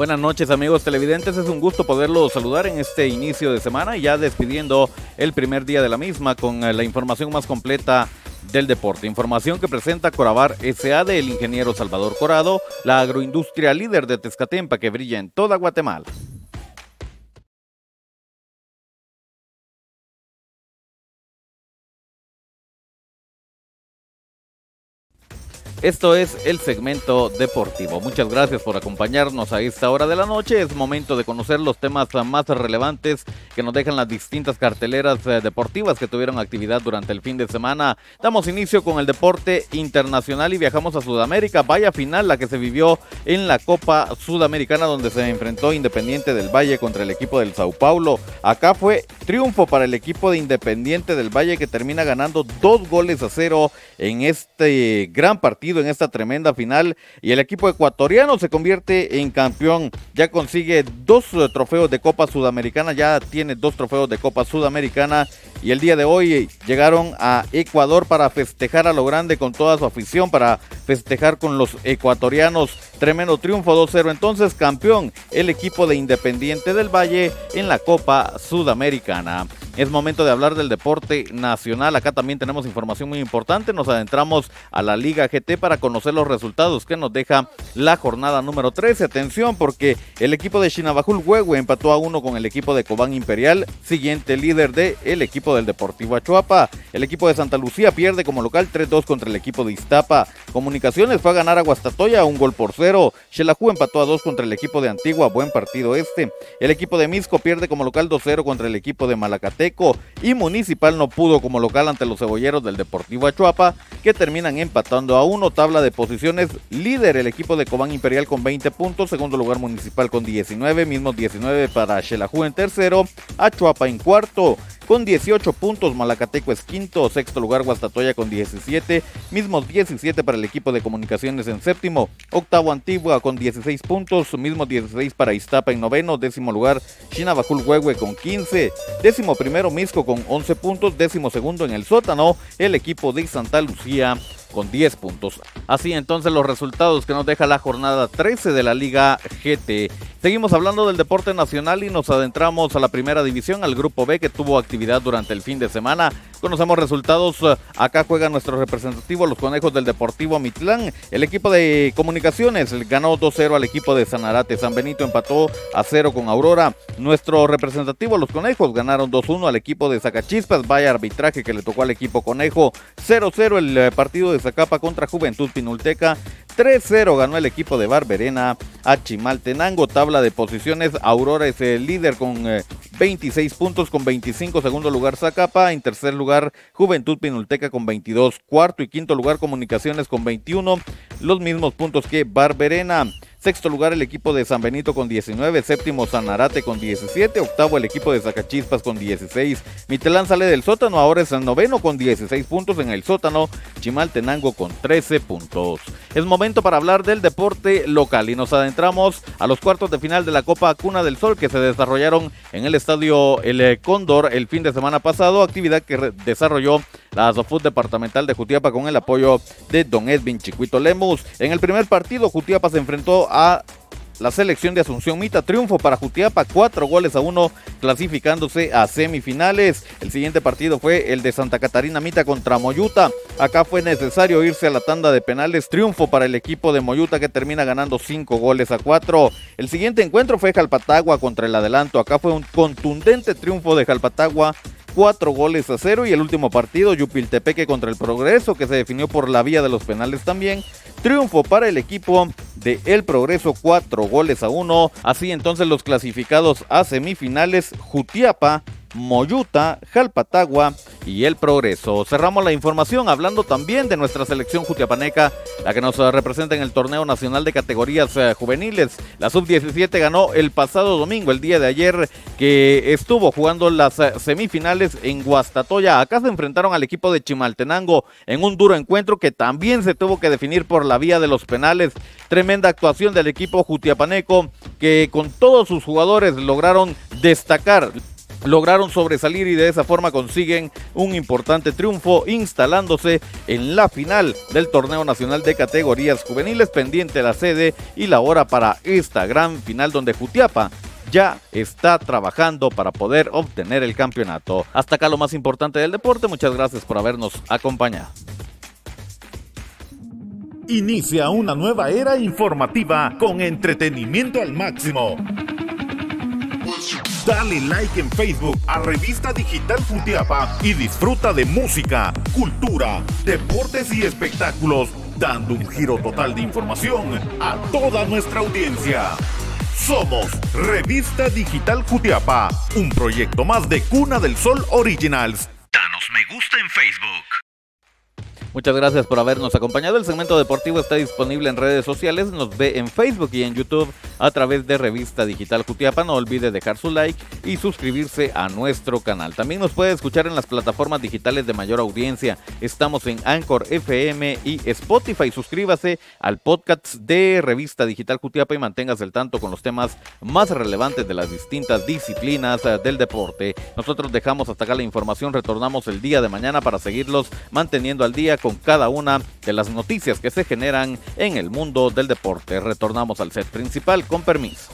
Buenas noches amigos televidentes, es un gusto poderlos saludar en este inicio de semana y ya despidiendo el primer día de la misma con eh, la información más completa del deporte. Información que presenta Corabar SA del ingeniero Salvador Corado, la agroindustria líder de Tezcatempa que brilla en toda Guatemala. Esto es el segmento deportivo. Muchas gracias por acompañarnos a esta hora de la noche. Es momento de conocer los temas más relevantes que nos dejan las distintas carteleras eh, deportivas que tuvieron actividad durante el fin de semana. Damos inicio con el deporte internacional y viajamos a Sudamérica. Vaya final la que se vivió en la Copa Sudamericana donde se enfrentó Independiente del Valle contra el equipo del Sao Paulo. Acá fue triunfo para el equipo de Independiente del Valle que termina ganando dos goles a cero en este gran partido en esta tremenda final y el equipo ecuatoriano se convierte en campeón. Ya consigue dos eh, trofeos de Copa Sudamericana, ya tiene dos trofeos de Copa Sudamericana y el día de hoy llegaron a Ecuador para festejar a lo grande con toda su afición, para festejar con los ecuatorianos. Tremendo triunfo 2-0. Entonces campeón el equipo de Independiente del Valle en la Copa Sudamericana. Es momento de hablar del deporte nacional. Acá también tenemos información muy importante. Nos adentramos a la Liga GT para conocer los resultados que nos deja la jornada número 13. Atención porque el equipo de Chinabajul Huehue empató a uno con el equipo de Cobán Imperial, siguiente líder del el equipo del Deportivo Achuapa. El equipo de Santa Lucía pierde como local 3-2 contra el equipo de Iztapa. Comunicaciones fue a ganar a Guastatoya un gol por cero. Xelajú empató a 2 contra el equipo de Antigua. Buen partido este. El equipo de Misco pierde como local 2-0 contra el equipo de Y Municipal no pudo como local ante los cebolleros del Deportivo Achuapa, que terminan empatando a uno. Tabla de posiciones líder el equipo de Cobán Imperial con 20 puntos. Segundo lugar Municipal con 19. Mismos 19 para Xelajú en tercero. Achuapa en cuarto con 18 puntos. Malacateco es quinto, sexto lugar Guastatoya con 17, mismos 17 para el equipo de comunicaciones en séptimo, octavo Antigua con 16 puntos, mismos 16 para Iztapa en noveno, décimo lugar Chinabacul Huehue con 15, décimo primero Misco con 11 puntos, décimo segundo en el sótano el equipo de Santa Lucía con 10 puntos. Así entonces los resultados que nos deja la jornada 13 de la Liga GT. Seguimos hablando del deporte nacional y nos adentramos a la primera división, al grupo B que tuvo actividad durante el fin de semana. Conocemos resultados. Acá juega nuestro representativo, los conejos del Deportivo Mitlán. El equipo de comunicaciones ganó 2-0 al equipo de Sanarate. San Benito empató a 0 con Aurora. Nuestro representativo, los conejos, ganaron 2-1 al equipo de Zacachispas. Vaya arbitraje que le tocó al equipo conejo. 0-0 el eh, partido de Zacapa contra Juventud Pinulteca. 3-0 ganó el equipo de Barberena a Chimaltenango. Tabla de posiciones. Aurora es el líder con 26 eh, puntos, con 25. Segundo lugar Zacapa. En tercer lugar Juventud Pinulteca con 22. Cuarto y quinto lugar Comunicaciones con 21. Los mismos puntos que Barberena. Sexto lugar el equipo de San Benito con 19, séptimo Sanarate con 17, octavo el equipo de Zacachispas con 16. Mitelán sale del sótano, ahora es el noveno con 16 puntos en el sótano, Chimaltenango con 13 puntos. Es momento para hablar del deporte local y nos adentramos a los cuartos de final de la Copa Cuna del Sol que se desarrollaron en el estadio El Cóndor el fin de semana pasado, actividad que desarrolló la Sofut departamental de Jutiapa con el apoyo de Don Edwin Chiquito Lemus. En el primer partido, Jutiapa se enfrentó a la selección de Asunción Mita. Triunfo para Jutiapa, cuatro goles a uno, clasificándose a semifinales. El siguiente partido fue el de Santa Catarina Mita contra Moyuta. Acá fue necesario irse a la tanda de penales. Triunfo para el equipo de Moyuta que termina ganando cinco goles a cuatro. El siguiente encuentro fue Jalpatagua contra el Adelanto. Acá fue un contundente triunfo de Jalpatagua cuatro goles a cero y el último partido Yupiltepeque contra el Progreso que se definió por la vía de los penales también Triunfo para el equipo de El Progreso, cuatro goles a uno. Así entonces los clasificados a semifinales, Jutiapa Moyuta, Jalpatagua y El Progreso. Cerramos la información hablando también de nuestra selección jutiapaneca, la que nos representa en el torneo nacional de categorías eh, juveniles. La sub-17 ganó el pasado domingo, el día de ayer, que estuvo jugando las eh, semifinales en Guastatoya. Acá se enfrentaron al equipo de Chimaltenango en un duro encuentro que también se tuvo que definir por la vía de los penales. Tremenda actuación del equipo jutiapaneco que con todos sus jugadores lograron destacar lograron sobresalir y de esa forma consiguen un importante triunfo instalándose en la final del torneo nacional de categorías juveniles pendiente la sede y la hora para esta gran final donde Jutiapa ya está trabajando para poder obtener el campeonato. Hasta acá lo más importante del deporte, muchas gracias por habernos acompañado. Inicia una nueva era informativa con entretenimiento al máximo. Dale like en Facebook a Revista Digital Futiapa y disfruta de música, cultura, deportes y espectáculos, dando un giro total de información a toda nuestra audiencia. Somos Revista Digital Jutiapa, un proyecto más de Cuna del Sol Originals. Danos me gusta en Facebook. Muchas gracias por habernos acompañado. El segmento deportivo está disponible en redes sociales. Nos ve en Facebook y en YouTube a través de Revista Digital Jutiapa. No olvide dejar su like y suscribirse a nuestro canal. También nos puede escuchar en las plataformas digitales de mayor audiencia. Estamos en Anchor FM y Spotify. Suscríbase al podcast de Revista Digital Jutiapa y manténgase al tanto con los temas más relevantes de las distintas disciplinas eh, del deporte. Nosotros dejamos hasta acá la información. Retornamos el día de mañana para seguirlos manteniendo al día con cada una de las noticias que se generan en el mundo del deporte. Retornamos al set principal con permiso.